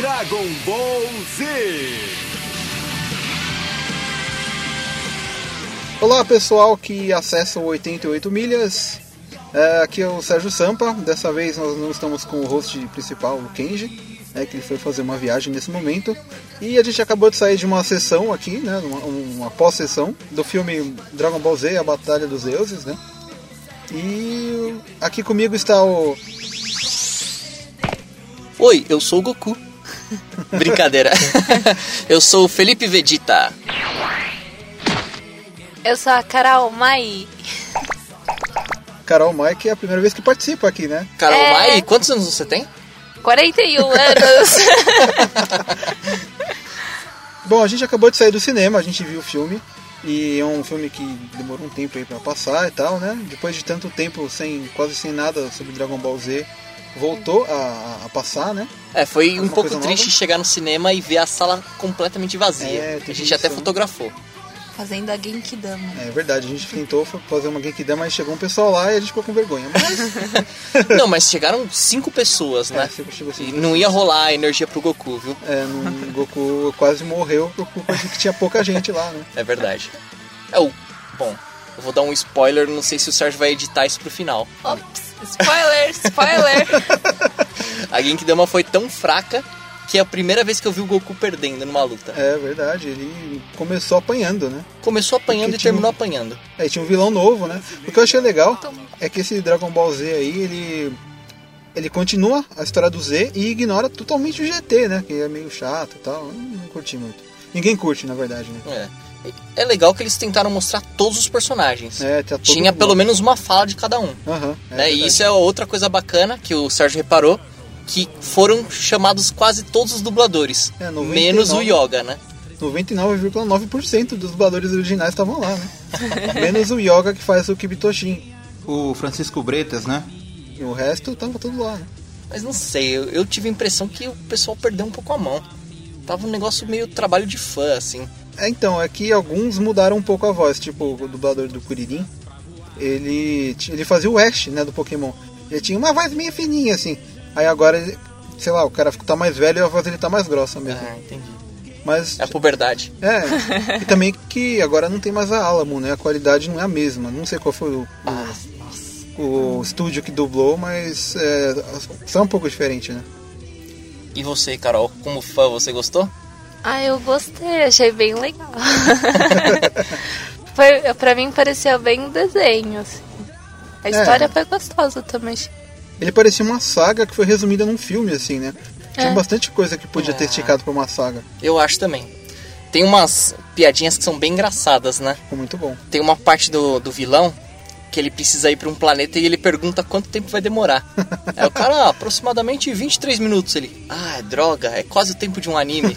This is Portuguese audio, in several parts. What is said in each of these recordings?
Dragon Ball Z. Olá pessoal que acessa o 88 milhas, é, aqui é o Sérgio Sampa. Dessa vez nós não estamos com o host principal, o Kenji, é, que ele foi fazer uma viagem nesse momento. E a gente acabou de sair de uma sessão aqui, né, uma, uma pós-sessão do filme Dragon Ball Z, A Batalha dos Deuses, né? E aqui comigo está o Oi, eu sou o Goku. Brincadeira. eu sou o Felipe Vegeta. Eu sou a Carol Mai. Carol Mai, que é a primeira vez que participa aqui, né? Carol É. Mai, quantos anos você tem? 41 anos. Bom, a gente acabou de sair do cinema, a gente viu o filme. E é um filme que demorou um tempo aí pra passar e tal, né? Depois de tanto tempo sem quase sem nada sobre Dragon Ball Z, voltou a, a passar, né? É, foi um Alguma pouco coisa triste nova? chegar no cinema e ver a sala completamente vazia. É, a gente até isso, né? fotografou. Fazendo a Genkidama. É verdade, a gente tentou fa- fazer uma Genkidama, mas chegou um pessoal lá e a gente ficou com vergonha. Mas Não, mas chegaram cinco pessoas, é, né? chegou, chegou assim. E não ia rolar a energia pro Goku, viu? É, o Goku quase morreu por culpa de que tinha pouca gente lá, né? É verdade. É o. Bom, eu vou dar um spoiler, não sei se o Sérgio vai editar isso pro final. Ops, spoiler, spoiler. A Genkidama foi tão fraca que é a primeira vez que eu vi o Goku perdendo numa luta. É verdade, ele começou apanhando, né? Começou apanhando Porque e tinha um- terminou apanhando. Aí tinha um vilão novo, né? O que eu achei legal é que esse Dragon Ball Z aí, ele. Ele continua a história do Z e ignora totalmente o GT, né? Que é meio chato e tal. Eu Não curti muito. Ninguém curte, na verdade, né? É. É legal que eles tentaram mostrar todos os personagens. É, tá todo Tinha pelo menos uma fala de cada um. Aham. é né? E isso é outra coisa bacana que o Sérgio reparou, que foram chamados quase todos os dubladores. É, 99. menos o Yoga, né? 99,9% dos dubladores originais estavam lá, né? Menos o Yoga que faz o Kibitoshin. O Francisco Bretas, né? E o resto tava tudo lá, né? Mas não sei, eu, eu tive a impressão que o pessoal perdeu um pouco a mão. Tava um negócio meio trabalho de fã, assim. É, então, é que alguns mudaram um pouco a voz, tipo o dublador do Kuririn, ele, ele fazia o Ash, né, do Pokémon. Ele tinha uma voz meio fininha, assim. Aí agora, ele, sei lá, o cara tá mais velho e a voz dele tá mais grossa mesmo. Ah, entendi. Mas, É a puberdade. é, e também que agora não tem mais a Alamo, né, a qualidade não é a mesma. Não sei qual foi o, o, o estúdio que dublou, mas é, só um pouco diferente, né. E você, Carol, como fã, você gostou? Ah, eu gostei, achei bem legal. foi, pra mim pareceu bem um desenho, assim. A É. história foi gostosa também. Ele parecia uma saga que foi resumida num filme, assim, né. Tinha É. bastante coisa que podia ter É. esticado pra uma saga. Eu acho também. Tem umas piadinhas que são bem engraçadas, né? Ficou muito bom. Tem uma parte do, do vilão que ele precisa ir pra um planeta e ele pergunta quanto tempo vai demorar. Aí o cara, ah, aproximadamente 23 minutos. Ele, ah, droga, é quase o tempo de um anime.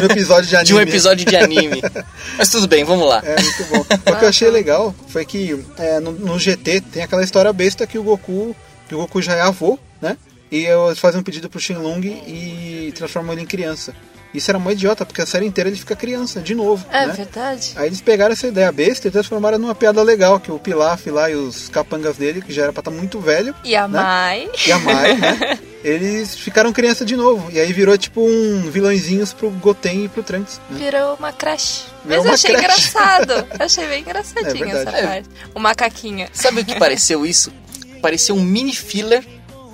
Um episódio de anime. de um episódio de anime. Mas tudo bem, vamos lá. É, muito bom. O que eu achei legal foi que é, no, no GT tem aquela história besta que o Goku, que o Goku já é avô, né? E eles fazem um pedido pro Shenlong e transformam ele em criança. Isso era uma idiota, porque a série inteira ele fica criança, de novo. É né? verdade? Aí eles pegaram essa ideia besta e transformaram numa piada legal, que o Pilaf lá e os capangas dele, que já era pra estar muito velho, E a Né? Mai? e a Mai, né? Eles ficaram criança de novo. E aí virou tipo um vilõezinhos pro Goten e pro Trunks. né? Virou uma crush. Virou Mas eu achei crush. engraçado. Eu achei bem engraçadinho É essa verdade. parte. O macaquinho. Sabe o que pareceu isso? Pareceu um mini filler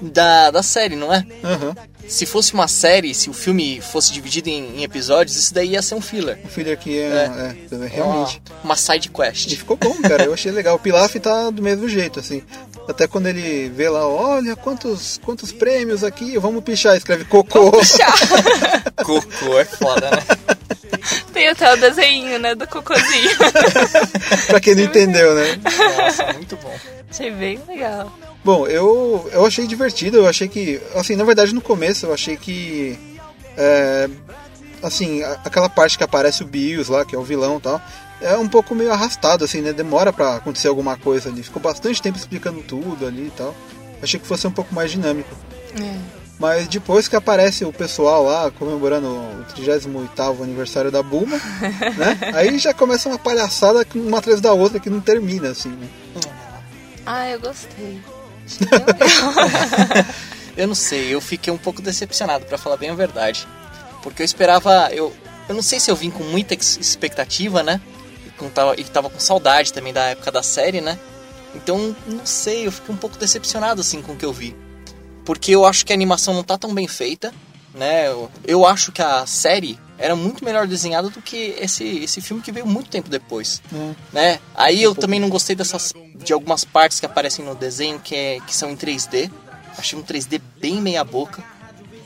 da, da série, não é? Aham. Se fosse uma série, se o filme fosse dividido em, em episódios, isso daí ia ser um filler. O filho aqui é, é, é, realmente. Uma, uma side quest. E ficou bom, cara. Eu achei legal. O Pilaf tá do mesmo jeito, assim. Até quando ele vê lá, olha quantos, quantos prêmios aqui, vamos pichar. Escreve cocô. Cocô é foda, né? Tem até o desenho, né, do cocôzinho. pra quem não entendeu, né? Nossa, muito bom. achei bem legal. Bom, eu, eu achei divertido. Eu achei que, assim, na verdade no começo eu achei que. É, assim, aquela parte que aparece o Bios lá, que é o vilão e tal. É um pouco meio arrastado, assim, né? Demora pra acontecer alguma coisa ali. Ficou bastante tempo explicando tudo ali e tal. Achei que fosse um pouco mais dinâmico. É. Mas depois que aparece o pessoal lá comemorando o 38 aniversário da Bulma, né? Aí já começa uma palhaçada uma atrás da outra que não termina, assim, né? Ah, eu gostei. Eu não sei, eu fiquei um pouco decepcionado, pra falar bem a verdade. Porque eu esperava. Eu, eu não sei se eu vim com muita ex- expectativa, né? E, com, tava, e tava com saudade também da época da série, né? Então, não sei, eu fiquei um pouco decepcionado assim com o que eu vi. Porque eu acho que a animação não tá tão bem feita, né? Eu, acho que a série era muito melhor desenhada do que esse, esse filme que veio muito tempo depois né? Aí eu também não gostei dessas de algumas partes que aparecem no desenho que, é, que são em 3D. Achei um 3D bem meia boca.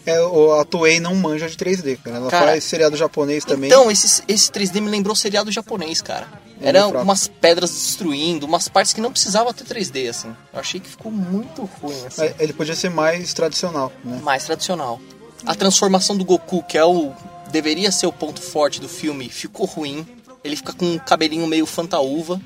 É, a Toei não manja de 3D, cara. Ela Cara, faz seriado japonês também. Então, esse, esse 3D me lembrou seriado japonês, cara. É Era meio fraco. umas pedras destruindo, umas partes que não precisava ter 3D, assim. Eu achei que ficou muito ruim, assim. É, Ele podia ser mais tradicional, né? Mais tradicional. A transformação do Goku, que é o. deveria ser o ponto forte do filme, ficou ruim. Ele fica com um cabelinho meio fantaúva,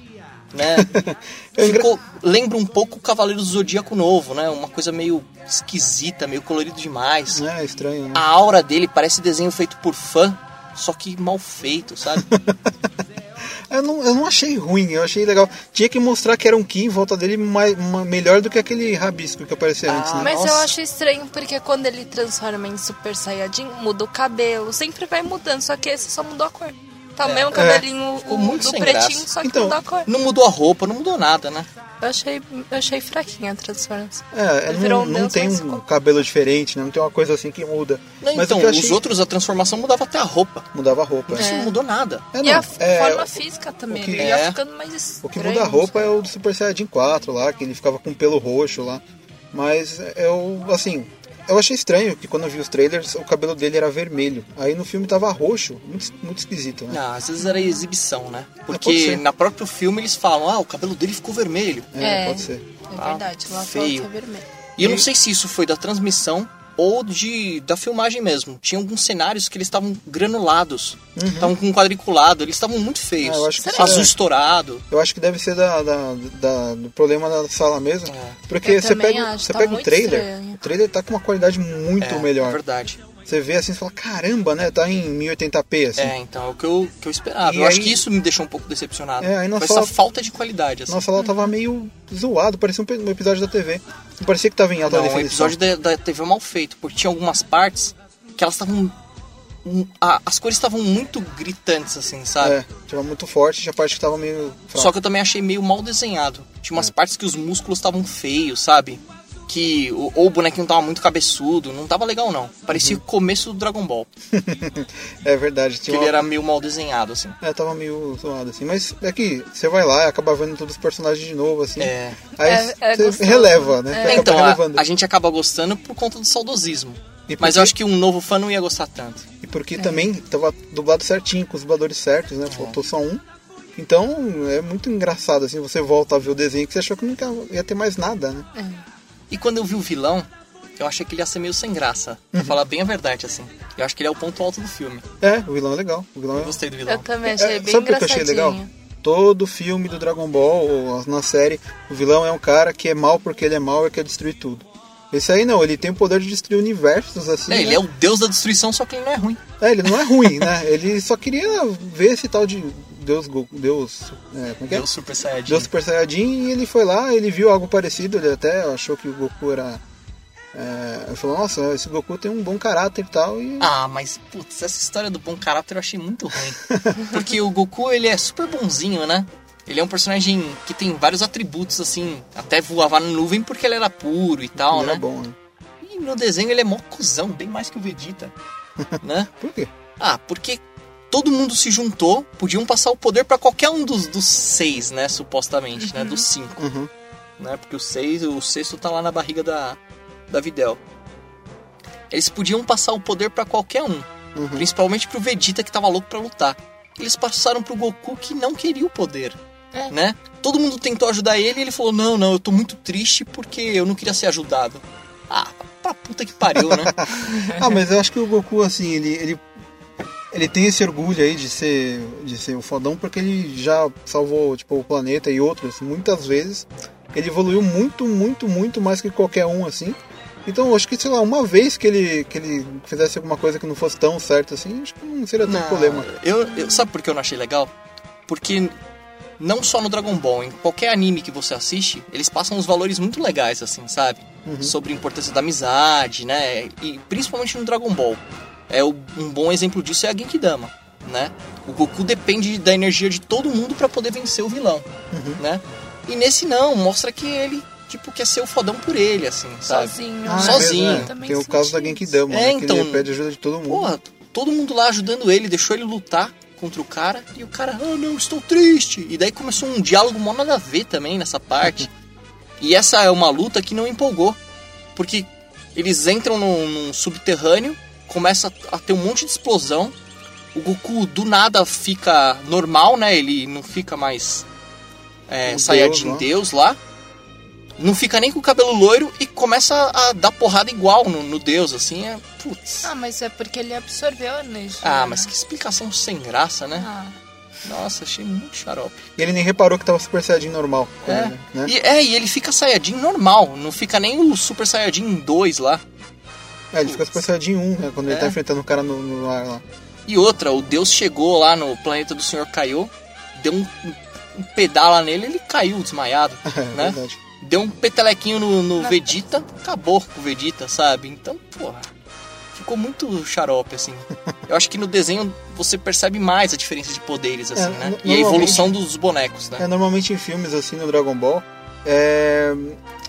né? Ficou, lembra um pouco o Cavaleiro do Zodíaco novo, né? Uma coisa meio esquisita, meio colorido demais. É estranho, né? A aura dele parece desenho feito por fã, só que mal feito, sabe? Eu não, eu não achei ruim, eu achei legal. Tinha que mostrar que era um Ki em volta dele mais, uma- melhor do que aquele rabisco que aparecia Ah, antes, né? Mas eu Nossa. acho estranho porque quando ele transforma em Super Saiyajin, muda o cabelo. Sempre vai mudando, só que esse só mudou a cor. Tá o mesmo cabelinho Ficou o- muito do pretinho, graça. só que Então, mudou a cor. Não mudou a roupa, não mudou nada, né? Eu achei, eu achei fraquinha a transformação. É, Ele virou não, um não deus, tem um ficou- cabelo diferente, né? Não tem uma coisa assim que muda. Não, Mas então, eu os achei... outros, a transformação mudava até a roupa. Mudava a roupa. Isso é. não mudou nada. É, e não, a é, forma o- física também, o que- ele ia é. ficando mais estranho. O que muda a roupa é o do Super Saiyajin 4 lá, que ele ficava com pelo roxo lá. Mas eu, assim, eu achei estranho que quando eu vi os trailers, o cabelo dele era vermelho. Aí no filme tava roxo, muito, muito esquisito, né? Não, às vezes era exibição, né? pode Porque ser. na próprio filme eles falam, ah, o cabelo dele ficou vermelho. É, É. pode ser. É Ah, verdade, lá feio. fora tá vermelho. E eu não sei se isso foi da transmissão ou de da filmagem mesmo. Tinha alguns cenários que eles estavam granulados, estavam com quadriculado, eles estavam muito feios. Ah, eu acho que Azul é. estourado. Eu acho que deve ser da, da- da- do problema da sala mesmo. É. Porque Eu você pega, acho, você tá pega o trailer, estranho. o trailer tá com uma qualidade muito É, é melhor. verdade. Você vê assim e fala, caramba, né? Tá em 1080p, assim. É, então é o que eu, que eu esperava. E eu acho aí- que isso me deixou um pouco decepcionado. É, aí Foi sala- essa falta de qualidade, assim. Nossa, lá tava meio zoado, parecia um, um episódio da TV. Não parecia que tava em alta Não, definição. episódio da, da TV é mal feito, porque tinha algumas partes que elas estavam. um, a- as cores estavam muito gritantes, assim, sabe? É, tava muito forte, tinha parte que tava meio fraca. Só que eu também achei meio mal desenhado. Tinha É. umas partes que os músculos estavam feios, sabe? Que o, ou o bonequinho tava muito cabeçudo, não tava legal não. Parecia o começo do Dragon Ball, É verdade, que tinha ele uma... era meio mal desenhado, assim. É, tava meio zoado, assim. Mas é que você vai lá e acaba vendo todos os personagens de novo, assim. É. Aí É- é você gostoso. releva, né? É. Você acaba Então, a, a gente acaba gostando por conta do saudosismo. Mas eu acho que um novo fã não ia gostar tanto. E porque também tava dublado certinho, com os dubladores certos, né? Faltou só um. Então é muito engraçado, assim, você volta a ver o desenho que você achou que nunca ia ter mais nada, né? E quando eu vi o vilão, eu achei que ele ia ser meio sem graça. Pra Uhum. falar bem a verdade, assim. Eu acho que ele é o ponto alto do filme. É, o vilão é legal. O vilão Eu é... gostei do vilão. Eu também achei É, bem sabe por que eu achei legal? Todo filme do Dragon Ball, ou na série, o vilão é um cara que é mal porque ele é mal e quer destruir tudo. Esse aí não, ele tem o poder de destruir universos, assim. É, né? ele é o deus da destruição, só que ele não é ruim. É, ele não é ruim, né? Ele só queria ver esse tal de Deus. Deus. É, como é que é? Deus Super Saiyajin. Deus Super Saiyajin e ele foi lá, ele viu algo parecido, ele até achou que o Goku era. É, ele falou, nossa, esse Goku tem um bom caráter e tal. E Ah, mas putz, essa história do bom caráter eu achei muito ruim. Porque o Goku, ele é super bonzinho, né? Ele é um personagem que tem vários atributos, assim, até voava na nuvem porque ele era puro e tal, ele né? é bom, né? E no desenho ele é mó cuzão, bem mais que o Vegeta, né? Por quê? Ah, porque todo mundo se juntou, podiam passar o poder pra qualquer um dos, dos seis, né? Supostamente, né? Dos cinco, Uhum. né? Porque o seis, o sexto tá lá na barriga da, da Videl. Eles podiam passar o poder pra qualquer um, Uhum. principalmente pro Vegeta que tava louco pra lutar. Eles passaram pro Goku que não queria o poder, É. né? Todo mundo tentou ajudar ele e ele falou: "Não, não, eu tô muito triste porque eu não queria ser ajudado". Ah, pra puta que pariu, né? Ah, mas eu acho que o Goku, assim, ele, ele, ele tem esse orgulho aí de ser, de ser o fodão porque ele já salvou, tipo, o planeta e outros muitas vezes. Ele evoluiu muito, muito, muito mais que qualquer um, assim. Então, acho que, sei lá, uma vez que ele, que ele fizesse alguma coisa que não fosse tão certo assim, acho que não seria Não, problema. Eu, eu- sabe por que eu não achei legal? Porque não só no Dragon Ball, em qualquer anime que você assiste, eles passam uns valores muito legais, assim, sabe? sobre a importância da amizade, né? E principalmente no Dragon Ball. É o- um bom exemplo disso é a Genkidama, né? O Goku depende da energia de todo mundo pra poder vencer o vilão, né? E nesse não, mostra que ele tipo quer ser o fodão por ele, assim, sabe? Sozinho. Ah, é Sozinho. Também Tem o caso da. Genkidama, É, né? Que então- ele pede ajuda de todo mundo. Porra, todo mundo lá ajudando ele, deixou ele lutar contra o cara e o cara, ah não, estou triste. E daí começou um diálogo mó nada a ver também nessa parte. e essa é uma luta que não empolgou. Porque eles entram num, num subterrâneo, começa a ter um monte de explosão. O Goku do nada fica normal, né? Ele não fica mais é, O Saiyajin Deus Deus lá. Não fica nem com o cabelo loiro e começa a dar porrada igual no, no Deus, assim, é. Putz. Ah, mas é porque ele absorveu a energia. Ah, mas que explicação sem graça, né? Ah, Nossa, achei muito xarope. E ele nem reparou que tava Super Saiyajin normal. É. Né? né? E, é, e ele fica Saiyajin normal, não fica nem o Super Saiyajin 2 lá. É, ele fica Super Saiyajin 1, né? Quando ele É. tá enfrentando o cara no, no ar lá. E outra, o Deus chegou lá no planeta do Senhor Kaiô, deu um, um pedala nele, ele caiu desmaiado, É, né? verdade. Deu um petelequinho no, no Na- Vegeta, acabou com o Vegeta, sabe? Então, porra, ficou muito xarope, assim. Eu acho que no desenho você percebe mais a diferença de poderes, assim, É, né? E a evolução dos bonecos, né? É, normalmente em filmes assim no Dragon Ball é,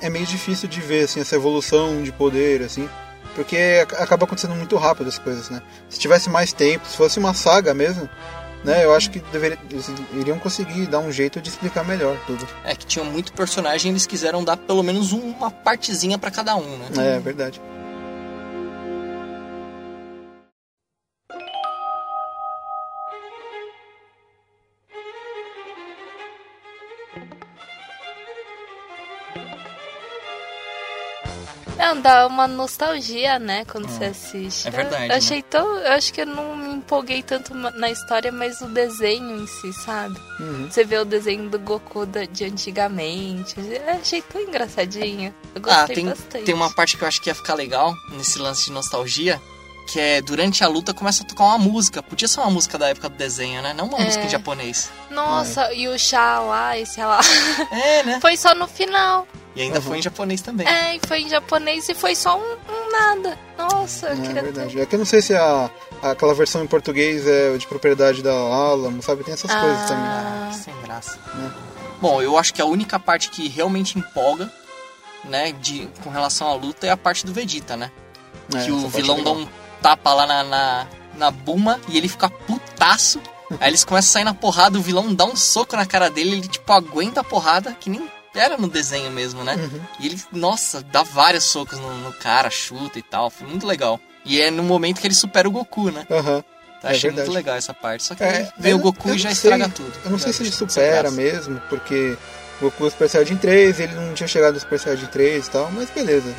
é meio difícil de ver assim, essa evolução de poder, assim. Porque ac- acaba acontecendo muito rápido as coisas, né? Se tivesse mais tempo, se fosse uma saga mesmo, né? Eu acho que deveria, eles iriam conseguir dar um jeito de explicar melhor tudo. É que tinha muito personagem, eles quiseram dar pelo menos uma partezinha pra cada um, né? É verdade. Não, dá uma nostalgia, né, quando você assiste. é verdade, Eu, né? achei tão. Eu acho que eu não me empolguei tanto na história, mas no desenho em si, sabe? Uhum. Você vê o desenho do Goku da- de antigamente. Eu achei tão engraçadinho. Eu Ah, gostei tem, bastante. tem uma parte que eu acho que ia ficar legal nesse lance de nostalgia, que é durante a luta começa a tocar uma música. Podia ser uma música da época do desenho, né? Não uma É. música em japonês. Nossa, e o chá lá, esse lá. É, né? Foi só no final. E ainda Uhum. foi em japonês também. É, e foi em japonês e foi só um, um nada. Nossa, eu É queria verdade. É que eu não sei se a, aquela versão em português é de propriedade da Alamo, sabe? Tem essas Ah. coisas também. Ah, sem graça. Né? Bom, eu acho que a única parte que realmente empolga, né, de, com relação à luta é a parte do Vegeta, né? É, que o parte vilão é dá um tapa lá na, na, na Buma e ele fica putaço. Aí eles começam a sair na porrada, o vilão dá um soco na cara dele, ele tipo aguenta a porrada, que nem era no desenho mesmo, né? Uhum. E ele, nossa, dá vários socos no, no cara, chuta e tal, foi muito legal. E é no momento que ele supera o Goku, né? Aham. Então, É achei verdade. muito legal essa parte. Só que É, o Goku e já sei- estraga tudo. Eu não sei se ele supera mesmo, porque o Goku Super Saiyajin 3, ele não tinha chegado no Super Saiyajin 3 e tal, mas beleza.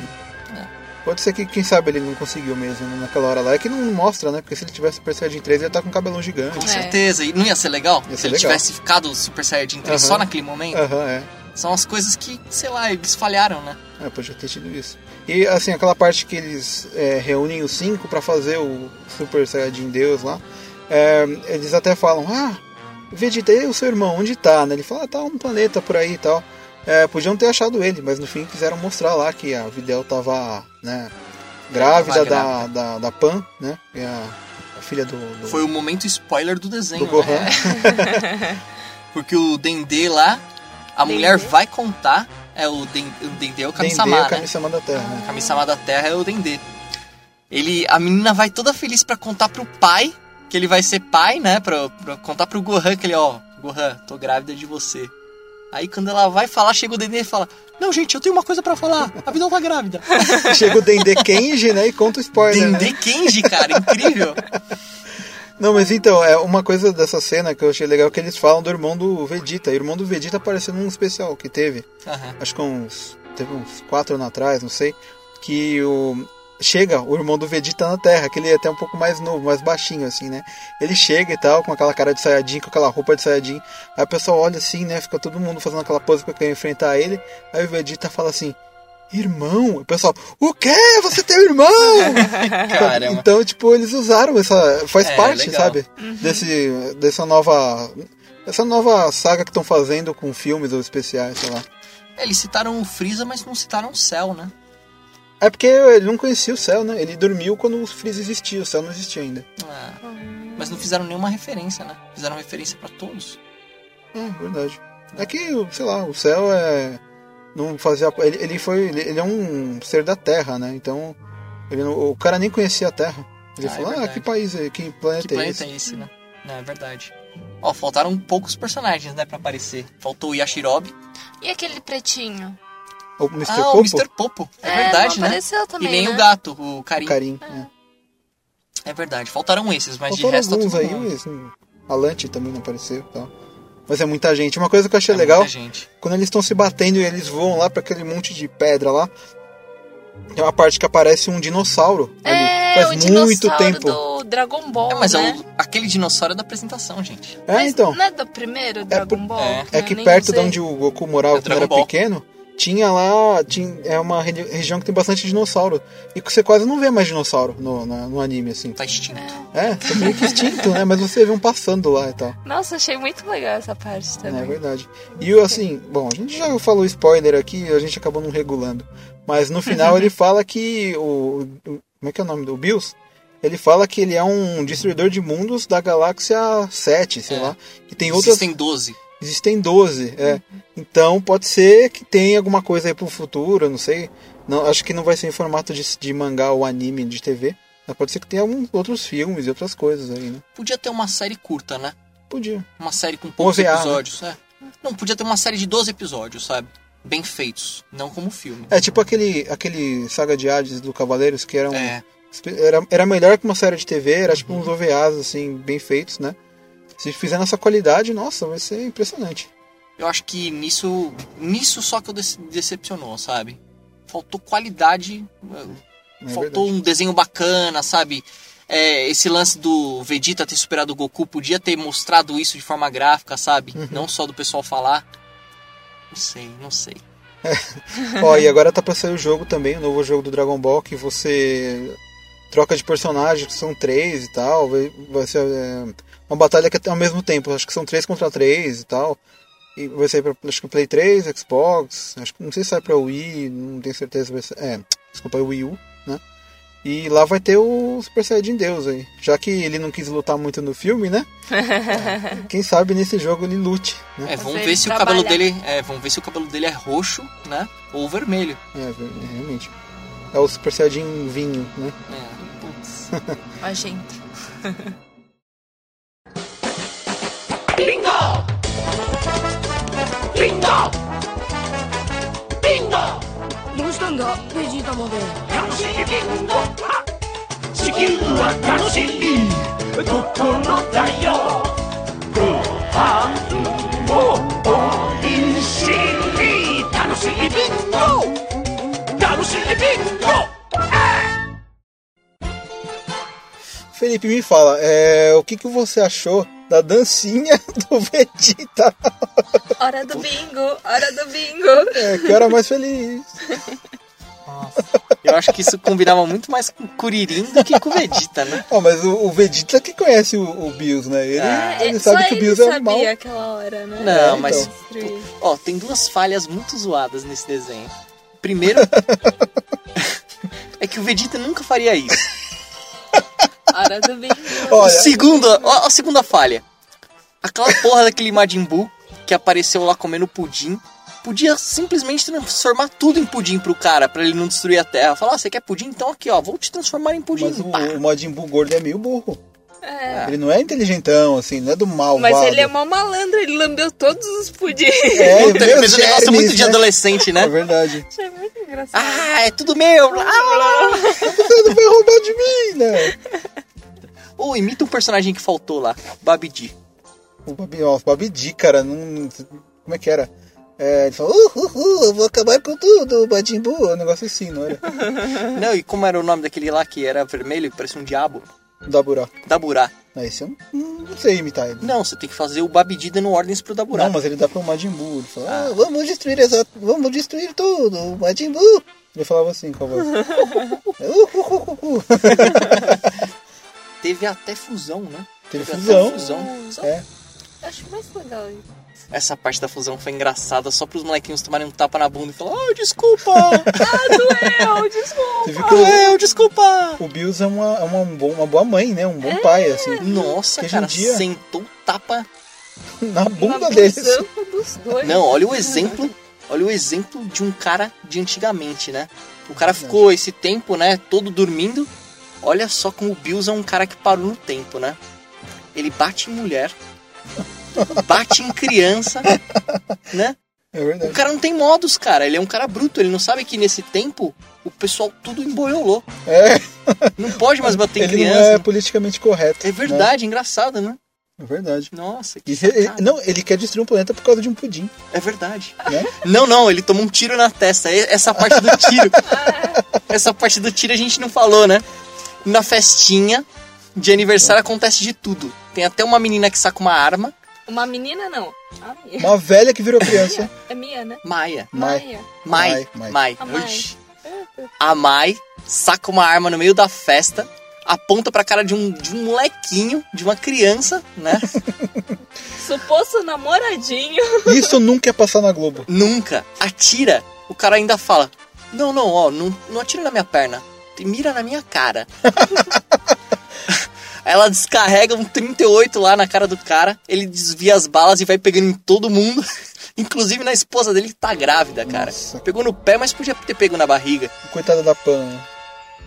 É. Pode ser que, quem sabe, ele não conseguiu mesmo naquela hora lá. É que não mostra, né? Porque se ele tivesse Super Saiyajin 3, ele ia estar com um cabelão gigante. Com É. certeza. E não ia ser legal? Ia se ser ele legal. tivesse ficado Super Saiyajin 3 Aham. só naquele momento? Aham, é. São as coisas que, sei lá, eles falharam, né? É, podia ter tido isso. E assim, aquela parte que eles é, reúnem os cinco pra fazer o Super Saiyajin Deus lá, é, eles até falam, ah, Vegeta, e o seu irmão, onde tá? Né? Ele fala, ah, tá um planeta por aí e tal. É, podiam ter achado ele, mas no fim quiseram mostrar lá que a Videl tava, né, grávida Tava da, grávida. da, da Pan, né? É a, a filha do, do, Foi o momento spoiler do desenho, do né? Porque o Dendê lá, a Dendê? mulher vai contar, é o, Den, o Dendê é o Dendê, Kami-sama, a né? Kami-sama da Terra. né? Kami-sama da Terra é o Dendê. Ele, a menina vai toda feliz pra contar pro pai, que ele vai ser pai, né? Pra, pra contar pro Gohan que ele, ó, Gohan, tô grávida de você. Aí quando ela vai falar, chega o Dendê e fala: Não, gente, eu tenho uma coisa pra falar. A Vidal tá grávida. Chega o Dendê Kenji, né? E conta o spoiler. né? Dendê Kenji, cara, incrível. Não, mas então, é uma coisa dessa cena que eu achei legal é que eles falam do irmão do Vegeta. O irmão do Vegeta apareceu num especial que teve, Aham. acho que uns. Teve uns quatro anos atrás, não sei. Que o. Chega o irmão do Vegeta na Terra, que ele é até um pouco mais novo, mais baixinho, assim, né? Ele chega e tal, com aquela cara de Saiyajin, com aquela roupa de Saiyajin. Aí o pessoal olha assim, né? Fica todo mundo fazendo aquela pose pra querer enfrentar ele. Aí o Vegeta fala assim: Irmão? O pessoal, o quê? Você tem um irmão? Caramba. Então, tipo, eles usaram essa. Faz É, parte, legal. sabe? Desse, dessa nova. Essa nova saga que estão fazendo com filmes ou especiais, sei lá. É, eles citaram o Freeza, mas não citaram o Cell, né? É porque ele não conhecia o céu, né? Ele dormiu quando o Freeza existia, o céu não existia ainda. Ah, mas não fizeram nenhuma referência, né? Fizeram referência pra todos. É, verdade. É que, sei lá, o céu é. Não fazia. Ele, ele foi. Ele, ele é um ser da Terra, né? Então. Ele não- o cara nem conhecia a Terra. Ele Ah, é falou, ah, verdade. que país é, que planeta Que é planeta esse? é esse, né? Não, é verdade. Ó, faltaram poucos personagens, né, pra aparecer. Faltou o Yashirobe. E aquele pretinho? O Mr. ah, Popo? o Mr. Popo. É, verdade, não né? apareceu também, e nem né? o gato, o Karim. Karim. é. É verdade. Faltaram esses, mas Faltaram de resto tá alguns tudo aí, mas hum, a Lante também não apareceu e tal. Mas é muita gente. Uma coisa que eu achei É legal, muita gente. quando eles estão se batendo e eles voam lá pra aquele monte de pedra lá, tem uma parte que aparece um dinossauro ali. É, Faz o muito dinossauro tempo. do Dragon Ball, É, mas é né? o- aquele dinossauro é da apresentação, gente. É, Mas então. Não é do primeiro Dragon por- Ball? é. É que perto de onde o Goku morava É quando era pequeno, tinha lá. Tinha, é uma regi- região que tem bastante dinossauro. E que você quase não vê mais dinossauro no, na- no anime, assim. Tá extinto. É, tá meio que extinto, né? Mas você vê um passando lá e tal. Nossa, achei muito legal essa parte É também. verdade. E o assim, bom, a gente já falou spoiler aqui, a gente acabou não regulando. Mas no final ele fala que o, o- Como é que é o nome do Bills? Ele fala que ele é um destruidor de mundos da galáxia 7, sei É. lá. Que tem outras. Existem 12. Existem 12, é. Então pode ser que tenha alguma coisa aí pro futuro, não sei. Não, acho que não vai ser em formato de, de mangá ou anime de TV. Mas pode ser que tenha alguns outros filmes e outras coisas aí, né? Podia ter uma série curta, né? Podia. Uma série com poucos OVA, né? episódios. É. Não, podia ter uma série de 12 episódios, sabe? Bem feitos. Não como filme. É tipo aquele, aquele saga de Hades do Cavaleiros que era um. É. Era, era melhor que uma série de TV, era tipo uns OVAs, assim, bem feitos, né? Se fizer nessa qualidade, nossa, vai ser impressionante. Eu acho que nisso. Nisso só que eu dece- decepcionou, sabe? Faltou qualidade. É faltou verdade. um desenho bacana, sabe? É, esse lance do Vegeta ter superado o Goku podia ter mostrado isso de forma gráfica, sabe? Uhum. Não só do pessoal falar. Não sei, não sei. Ó, e agora tá pra sair o jogo também, o novo jogo do Dragon Ball, que você troca de personagens, que são três e tal. Vai, vai ser é, uma batalha que é ao mesmo tempo, acho que são três contra três e tal. E vai sair pra acho que Play 3, Xbox, acho que não sei se sai pra Wii, não tenho certeza. Vai ser, é, desculpa, Wii U, né? E lá vai ter o Super Saiyajin Deus aí. Já que ele não quis lutar muito no filme, né? Quem sabe nesse jogo ele lute, né? É, vamos ver se o cabelo dele. É, vamos ver se o cabelo dele é roxo, né? Ou vermelho. É, é, realmente. É o Super Saiyajin vinho, né? É, putz. Magenta. どうしたんだベジータまで楽しいビンゴは地球は楽しいところだよご飯もおいしい楽しいビンゴ楽しいビンゴ Felipe, me fala, é, o que, que você achou da dancinha do Vegeta? Hora do bingo, hora do bingo. É, que era mais feliz. Nossa. Eu acho que isso combinava muito mais com o Kuririn do que com o Vegeta, né? Ó, mas o, o Vegeta que conhece o, o Bills, né? Ele, Ah. ele É, sabe que o Bills é o sabia mal. aquela hora, né? Não, É, mas. então. Ó, tem duas falhas muito zoadas nesse desenho. Primeiro. é que o Vegeta nunca faria isso. Hora do. Olha, Segunda, ó, a segunda falha. Aquela porra daquele Majin Buu que apareceu lá comendo pudim. Podia simplesmente transformar tudo em pudim pro cara, pra ele não destruir a terra. Falar, ah, você quer pudim? Então aqui, ó, vou te transformar em pudim. mas o, Pá. o Majin Buu gordo é meio burro. É. Ele não é inteligentão, assim, não é do mal. Mas ele é mó malandro, ele lambeu todos os pudins. É, ele fez um negócio germes, muito de né? adolescente, É né? verdade. Achei muito engraçado. Ah, é tudo meu! blá. Você não vai roubar de mim, né? Ô, imita um personagem que faltou lá, Babidi. O Babi, ó, o Babidi, cara, não. Como é que era? É, ele falou, uh, uh, uh, eu vou acabar com tudo, Majin Buu, um negócio assim, não era? Não, e como era o nome daquele lá que era vermelho e parecia um diabo? Daburá. Daburá. Ah, esse eu não, não sei imitar ele. Não, você tem que fazer o Babidi dando ordens pro Daburá. Não, mas ele dá pro Majin Buu. Ele fala, ah, vamos destruir essa, vamos destruir tudo, o Majin Buu. Ele falava assim com a voz. Teve até fusão, né? Teve até fusão. fusão. É, Acho mais legal isso. Essa parte da fusão foi engraçada só pros molequinhos tomarem um tapa na bunda e falar, oh, desculpa! Doeu, desculpa. Doeu, desculpa! o Bills é uma, é uma, uma boa mãe, né? Um bom pai, assim. Nossa, em cara, dia- sentou tapa. Na bunda Uma deles. dos dois. Não, olha o exemplo. Olha o exemplo de um cara de antigamente, né? O cara ficou esse tempo, né, todo dormindo. Olha só como o Bills é um cara que parou no tempo, né? Ele bate em mulher, bate em criança, né? É O verdade. cara não tem modos, cara. Ele é um cara bruto. Ele não sabe que nesse tempo o pessoal tudo emboiolou. É, Não pode mais bater em ele não criança. é politicamente correto. É verdade, engraçado, né? né? É verdade. Nossa, que ele- não, ele quer destruir um planeta por causa de um pudim, É verdade. né? Não, não, ele tomou um tiro na testa. Essa parte do tiro. essa parte do tiro a gente não falou, né? Na festinha de aniversário acontece de tudo. Tem até uma menina que saca uma arma. Uma menina não. A minha. Uma velha que virou criança. É minha, né? Maia. Mai. Maia. Mai. Mai, Mai. Mai. A Mai. Oxi. A Mai saca uma arma no meio da festa, aponta pra cara de um, de um molequinho, de uma criança, né? Suposto namoradinho. Isso nunca ia passar na Globo. Nunca. Atira. O cara ainda fala: Não, não, ó, não, não atira na minha perna. Mira na minha cara. Ela descarrega um 38 lá na cara do cara. Ele desvia as balas e vai pegando em todo mundo. Inclusive na esposa dele que tá grávida, cara. Nossa. Pegou no pé, mas podia ter pego na barriga. Coitada da Pan.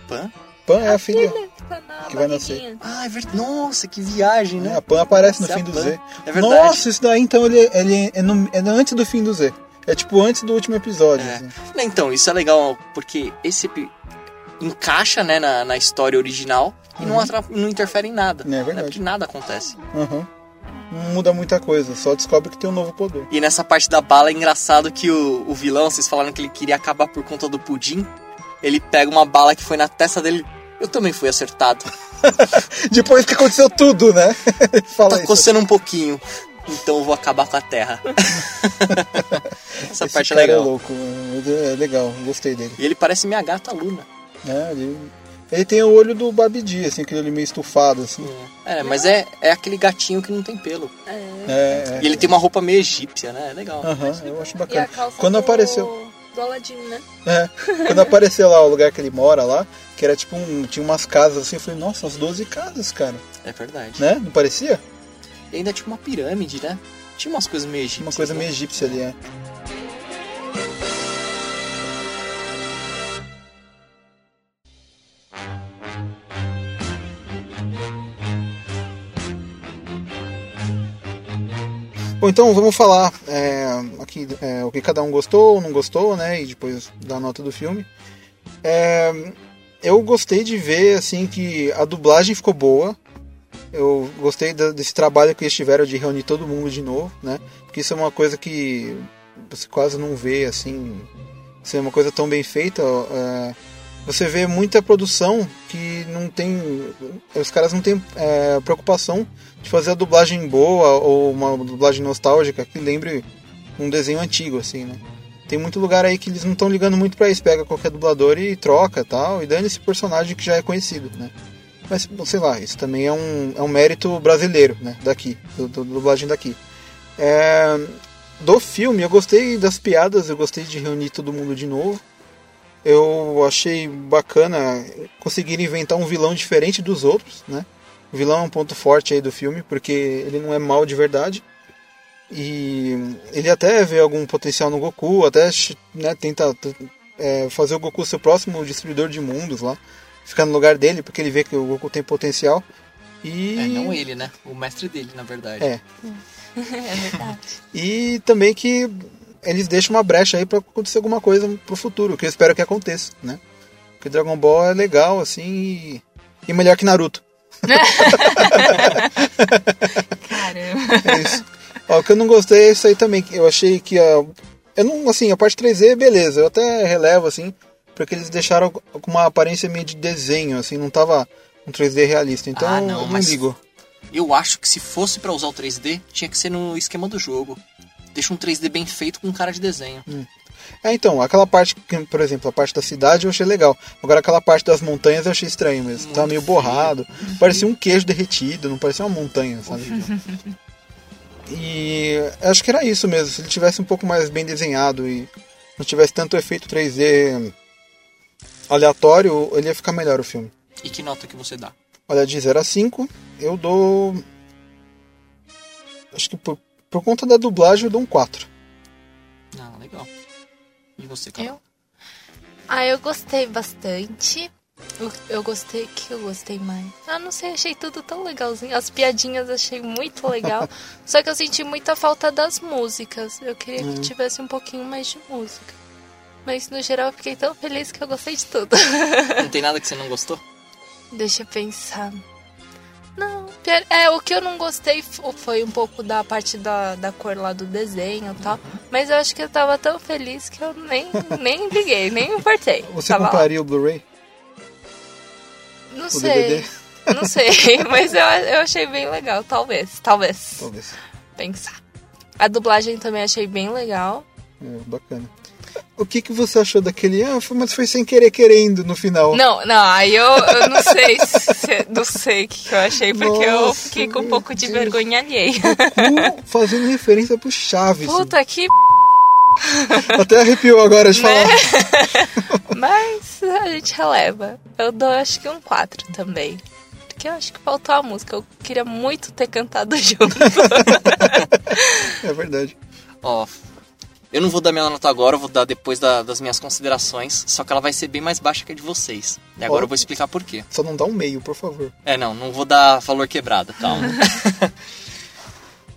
Pan? Pan é a filha. Que tá na Que vai barriguinha. Ah, é verdade. Nossa, que viagem, né? A Pan aparece no Essa é fim a do Pan. Z. É verdade. Nossa, isso daí então ele, ele é, no- é antes do fim do Z. É tipo antes do último episódio. É. assim. Então, isso é legal porque esse epi- encaixa né, na, na história original e não, atra- não interfere em nada. Uhum. É verdade. Né, porque nada acontece. Aham. Não muda muita coisa, só descobre que tem um novo poder. E nessa parte da bala é engraçado que o, o vilão, vocês falaram que ele queria acabar por conta do pudim. Ele pega uma bala que foi na testa dele. Eu também fui acertado. Depois que aconteceu tudo, né? Fala Tá isso. coçando um pouquinho. Então eu vou acabar com a terra. Essa Esse parte é cara legal. é louco, é legal, gostei dele. E ele parece minha gata Luna. É, ele, ele tem o olho do Babidi, assim, aquele olho meio estufado, assim. É, mas é, é aquele gatinho que não tem pelo. É. É, é. E ele tem uma roupa meio egípcia, né? É legal. Aham, eu acho E a bacana. calça Quando do... apareceu. Do Aladdin, né? É, quando apareceu lá o lugar que ele mora lá, que era tipo um. Tinha umas casas assim, eu falei, nossa, as 12 casas, cara. É verdade. Né? Não parecia? E ainda tinha uma pirâmide, né? Tinha umas coisas meio egípcias. Uma coisa né? meio egípcia ali, é. Bom, então vamos falar é, aqui é, o que cada um gostou ou não gostou, né? E depois da nota do filme. É, eu gostei de ver assim que a dublagem ficou boa. Eu gostei da- desse trabalho que eles tiveram de reunir todo mundo de novo, né? Porque isso é uma coisa que você quase não vê assim, ser uma coisa tão bem feita. é, você vê muita produção que não tem, os caras não têm é, preocupação de fazer a dublagem boa ou uma dublagem nostálgica que lembre um desenho antigo, assim, né? Tem muito lugar aí que eles não estão ligando muito pra isso, pega qualquer dublador e troca tal, e dane esse personagem que já é conhecido, né? Mas, sei lá, isso também é um, é um mérito brasileiro, né? Daqui, do, do dublagem daqui. É, do filme, eu gostei das piadas, eu gostei de reunir todo mundo de novo. Eu achei bacana conseguir inventar um vilão diferente dos outros, né? O vilão é um ponto forte aí do filme, porque ele não é mal de verdade. E ele até vê algum potencial no Goku, até né, tenta é, fazer o Goku seu próximo destruidor de mundos lá. Ficar no lugar dele, porque ele vê que o Goku tem potencial. E... É, não ele, né? O mestre dele, na verdade. É. É verdade. E também que eles deixam uma brecha aí pra acontecer alguma coisa pro futuro, que eu espero que aconteça, né? Porque Dragon Ball é legal, assim, e, e melhor que Naruto. Caramba. É isso. Ó, o que eu não gostei é isso aí também. que Eu achei que a. Eu não, assim, a parte 3D, beleza, eu até relevo, assim, porque eles deixaram com uma aparência meio de desenho, assim, não tava um 3D realista. Então Ah, eu não, não mas- ligo. Eu acho que se fosse pra usar o 3D, tinha que ser no esquema do jogo. Deixa um 3D bem feito com cara de desenho. É, então, aquela parte, que, por exemplo, a parte da cidade eu achei legal. Agora aquela parte das montanhas eu achei estranho mesmo. Tava meio borrado. Parecia um queijo derretido, não parecia uma montanha, sabe? E acho que era isso mesmo. Se ele tivesse um pouco mais bem desenhado e não tivesse tanto efeito 3D aleatório, ele ia ficar melhor o filme. E que nota que você dá? Olha, de 0 a 5, eu dou. Acho que por, por conta da dublagem eu dou um 4. Ah, legal. E você, Carol? Eu? Ah, eu gostei bastante. Eu, eu gostei que eu gostei mais. Ah, não sei, achei tudo tão legalzinho. As piadinhas achei muito legal. Só que eu senti muita falta das músicas. Eu queria que tivesse um pouquinho mais de música. Mas no geral eu fiquei tão feliz que eu gostei de tudo. Não tem nada que você não gostou? Deixa eu pensar. Não, pior- é, o que eu não gostei foi um pouco da parte da, da cor lá do desenho e tal. Mas eu acho que eu tava tão feliz que eu nem, nem liguei, nem importei. Você Tava lá. compraria o Blu-ray? Não o sei. DVD? Não sei, mas eu, eu achei bem legal, talvez, talvez. Talvez. Pensar. A dublagem também achei bem legal. É, bacana. O que, que você achou daquele. Ah, foi- mas foi sem querer querendo no final. Não, não, aí eu, eu não sei se, não sei o que que eu achei, porque eu Nossa, fiquei com um pouco de Deus. vergonha alheia. Goku fazendo referência pro Chaves. Puta que Até arrepiou agora de Né? falar. Mas a gente releva. Eu dou acho que um 4 também. Porque eu acho que faltou a música. Eu queria muito ter cantado junto. É verdade. Ó, eu não vou dar minha nota agora, eu vou dar depois da- das minhas considerações, só que ela vai ser bem mais baixa que a de vocês. E agora Ó. eu vou explicar por quê. Só não dá um meio, por favor. É, não, não vou dar valor quebrado, calma.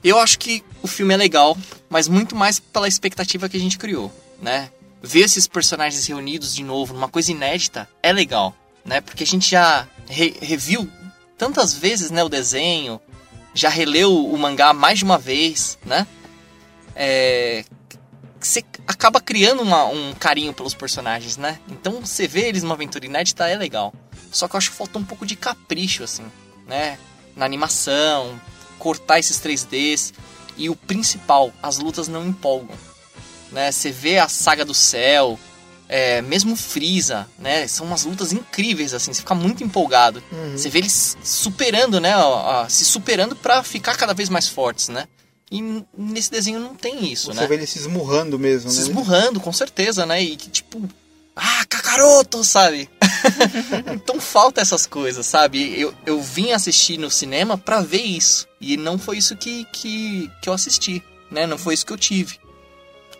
eu acho que o filme é legal, mas muito mais pela expectativa que a gente criou, né? Ver esses personagens reunidos de novo numa coisa inédita é legal, né? Porque a gente já re- reviu tantas vezes, né, o desenho, já releu o mangá mais de uma vez, né? É, você acaba criando uma- um carinho pelos personagens, né? Então você vê eles numa aventura inédita é legal. Só que eu acho que faltou um pouco de capricho, assim, né? Na animação, cortar esses 3Ds. E o principal, as lutas não empolgam. Né? Você vê a saga do céu, é, mesmo Freeza, né? São umas lutas incríveis, assim, você fica muito empolgado. Você vê eles superando, né? ó, ó, se superando pra ficar cada vez mais fortes, né? E nesse desenho não tem isso, Você né? vê ele se esmurrando mesmo, se né? esmurrando, com certeza, né? E que tipo, ah, Kakaroto, sabe? então falta essas coisas, sabe? Eu, eu vim assistir no cinema pra ver isso. E não foi isso que, que, que eu assisti, né? Não foi isso que eu tive.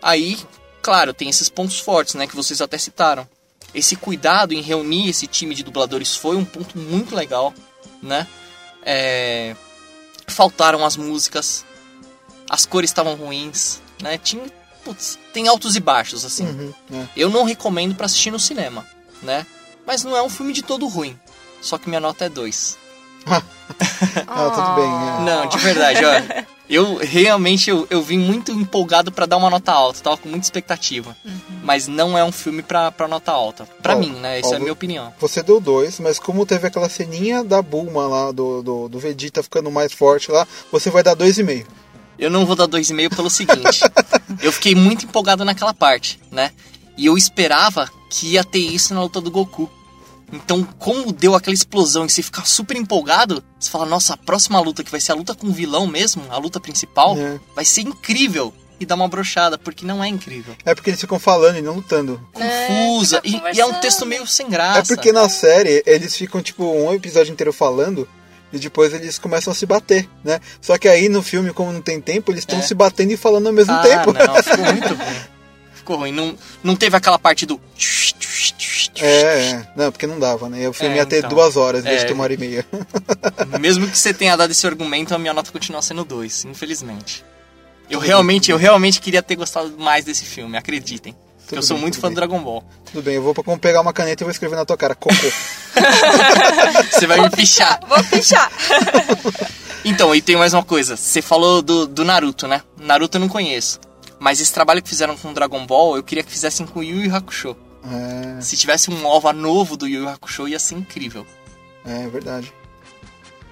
Aí, claro, tem esses pontos fortes, né? Que vocês até citaram. Esse cuidado em reunir esse time de dubladores foi um ponto muito legal, né? É, Faltaram as músicas, as cores estavam ruins, né? Tinha, putz, tem altos e baixos, assim. Uhum, é. Eu não recomendo pra assistir no cinema, né? Mas não é um filme de todo ruim. Só que minha nota é 2. Ah, tudo bem. é. Não, de verdade, ó. Eu realmente eu, eu vim muito empolgado pra dar uma nota alta, tava com muita expectativa. Mas não é um filme pra, pra nota alta. Pra Ó, mim, né? Isso ó, é a minha opinião. Você deu dois, mas como teve aquela ceninha da Bulma lá, do, do, do Vegeta ficando mais forte lá, você vai dar dois e meio. Eu não vou dar 2,5 pelo seguinte. eu fiquei muito empolgado naquela parte, né? E eu esperava que ia ter isso na luta do Goku. Então, como deu aquela explosão e você fica super empolgado, você fala, nossa, a próxima luta, que vai ser a luta com o vilão mesmo, a luta principal, É. vai ser incrível. E dá uma brochada, porque não é incrível. É porque eles ficam falando e não lutando. Confusa. fica e, e é um texto meio sem graça. É porque na série eles ficam tipo um episódio inteiro falando e depois eles começam a se bater, né? Só que aí no filme, como não tem tempo, eles estão É. se batendo e falando ao mesmo ah, tempo. não, ficou muito ruim. Ficou ruim. Não, não teve aquela parte do... É, é. Não, porque não dava, né? O filme É, ia ter então. duas horas, em vez de ter uma hora e meia. Mesmo que você tenha dado esse argumento, a minha nota continua sendo 2, infelizmente. Eu realmente, eu realmente queria ter gostado mais desse filme, acreditem. Tudo eu sou bem, muito fã bem. do Dragon Ball. Tudo bem, eu vou pegar uma caneta e vou escrever na tua cara. Cocô. Você vai me pichar. Vou pichar. Então, e tem mais uma coisa. Você falou do, do Naruto, né? Naruto eu não conheço. Mas esse trabalho que fizeram com o Dragon Ball, eu queria que fizessem com o Yu Yu Hakusho. É, Se tivesse um OVA novo do Yu Yu Hakusho, ia ser incrível. é verdade.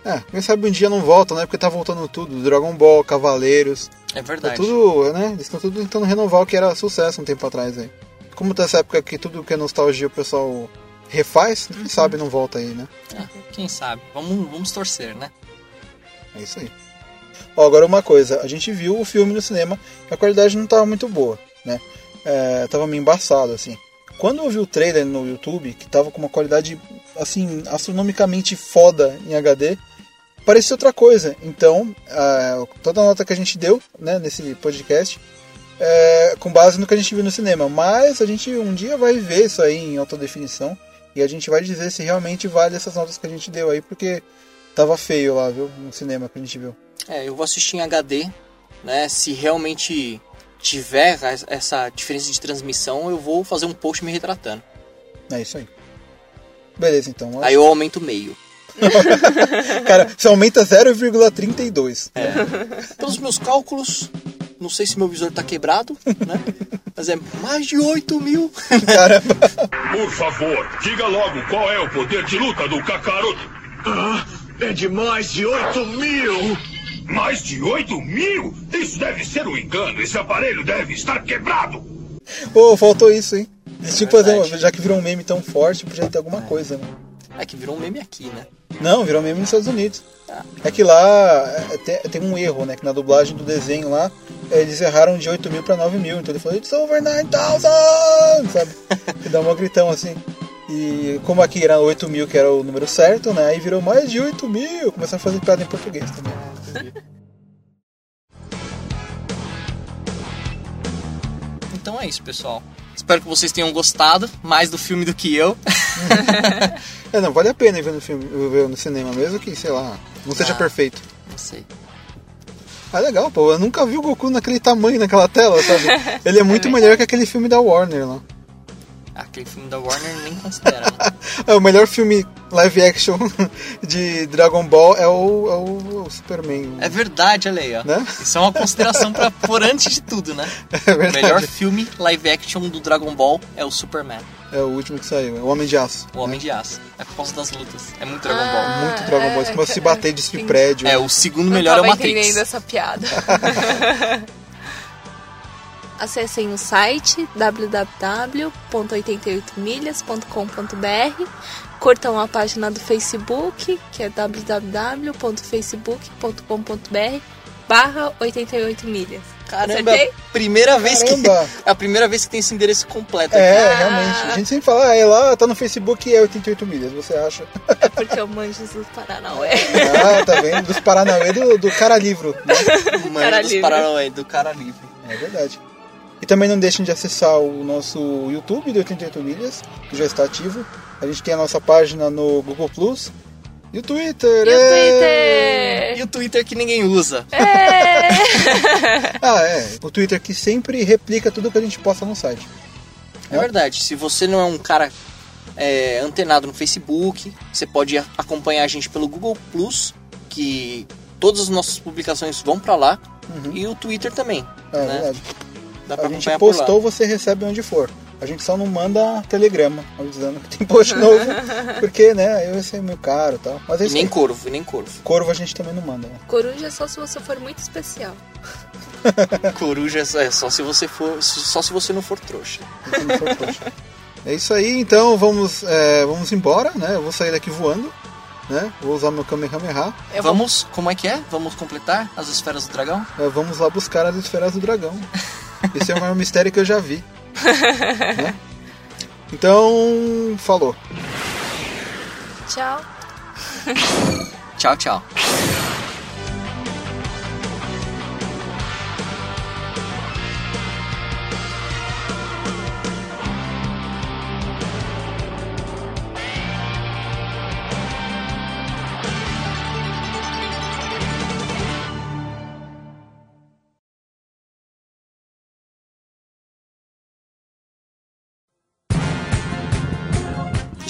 É, quem sabe um dia não volta, né? Porque tá voltando tudo. Dragon Ball, Cavaleiros. É Tá verdade. tudo, né? Eles estão tudo tentando renovar o que era sucesso um tempo atrás aí. Como tá essa época que tudo que é nostalgia o pessoal refaz, quem sabe não volta aí, né? Ah, quem sabe? Vamos, vamos torcer, né? É isso aí. Ó, agora uma coisa, a gente viu o filme no cinema, a qualidade não tava muito boa, né? É, tava meio embaçado, assim. Quando eu vi o trailer no YouTube, que tava com uma qualidade, assim, astronomicamente foda em HD, parecia outra coisa. Então, é, toda a nota que a gente deu, né, nesse podcast, é, com base no que a gente viu no cinema. Mas a gente um dia vai ver isso aí em alta definição e a gente vai dizer se realmente vale essas notas que a gente deu aí, porque tava feio lá, viu, no cinema que a gente viu. É, eu vou assistir em HD, né? Se realmente tiver essa diferença de transmissão, eu vou fazer um post me retratando. É isso aí. Beleza, então. Aí eu aumento meio. Cara, você aumenta 0,32. É. Pelos meus cálculos, não sei se meu visor tá quebrado, né? Mas é mais de 8 mil. Caramba. Por favor, diga logo qual é o poder de luta do Kakaroto. Ah, é de mais de 8 mil. Mais de 8 mil? Isso deve ser um engano. Esse aparelho deve estar quebrado. Ô, oh, faltou isso, hein? tipo, já que virou um meme tão forte, podia ter alguma coisa, né? É que virou um meme aqui, né? Não, virou meme nos Estados Unidos. Ah. É que lá é, tem, tem, um erro, né? Que na dublagem do desenho lá, eles erraram de 8 mil pra 9 mil. Então ele falou, it's over 9,000, sabe? E dá um gritão assim. E como aqui era 8 mil, que era o número certo, né? Aí virou mais de 8 mil. Começaram a fazer piada em português também. Então é isso, pessoal. Espero que vocês tenham gostado mais do filme do que eu. é, não, vale a pena ver no filme, ver no cinema, mesmo que, sei lá, não seja ah, perfeito. Não sei. Ah, legal, pô. Eu nunca vi o Goku naquele tamanho naquela tela, sabe? Ele é muito é melhor que aquele filme da Warner lá. Aquele filme da Warner nem considera. Né? é, o melhor filme live action de Dragon Ball é o, é o, o Superman. É verdade, olha aí, ó. Né? Isso é uma consideração pra por antes de tudo, né? É verdade. O melhor filme live action do Dragon Ball é o Superman. É o último que saiu, é o Homem de Aço. O Homem né? de Aço. É por causa das lutas. É muito Dragon Ball. Ah, muito Dragon Ball. Começam a se bater de prédio. É, o segundo melhor é o Matrix. Eu essa piada. acessem o site www.88milhas.com.br, curtam a página do Facebook, que é www.facebook.com.br barra 88 milhas. Caramba, é a primeira vez Caramba. que é a primeira vez que tem esse endereço completo. É, ah. realmente. A gente sempre fala, ah, é lá, tá no Facebook é 88 milhas, você acha? É porque eu manjo dos Paranauê. Ah, tá vendo? Dos Paranauê do, do cara livro. Né? Manjo cara dos livre. Paranauê, do cara livre. É verdade. E também não deixem de acessar o nosso YouTube do 88 Milhas, que já está ativo. A gente tem a nossa página no Google Plus. E o Twitter! E é... o Twitter! E o Twitter que ninguém usa. É. ah, é. O Twitter que sempre replica tudo que a gente posta no site. É, é verdade. Se você não é um cara é, antenado no Facebook, você pode acompanhar a gente pelo Google Plus, que todas as nossas publicações vão para lá. Uhum. E o Twitter também. É, né? verdade. Dá pra a gente postou, você recebe onde for. A gente só não manda telegrama avisando que tem post novo, porque, né, aí vai ser meio caro e tal. Mas e nem corvo, nem corvo. Corvo a gente também não manda, né? Coruja é só se você for muito especial. Coruja é só se você for. Só se você não for trouxa. Não for trouxa. É isso aí, então vamos, é, vamos embora, né? Eu vou sair daqui voando. Né? Vou usar meu Kamehameha. Vamos, como é que é? Vamos completar as esferas do dragão? É, vamos lá buscar as esferas do dragão. Esse é o maior mistério que eu já vi. Né? Então, falou. Tchau. tchau, tchau.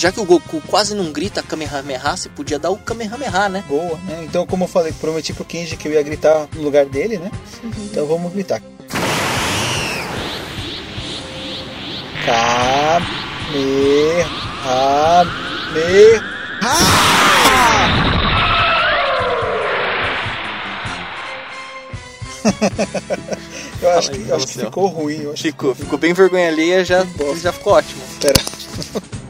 Já que o Goku quase não grita Kamehameha, você podia dar o Kamehameha, né? Boa, né? Então, como eu falei, prometi pro Kenji que eu ia gritar no lugar dele, né? Uhum. Então vamos gritar. Kamehameha. eu acho, que, acho que ficou ruim. ficou, ficou bem vergonha alheia, já, já ficou ótimo. Pera.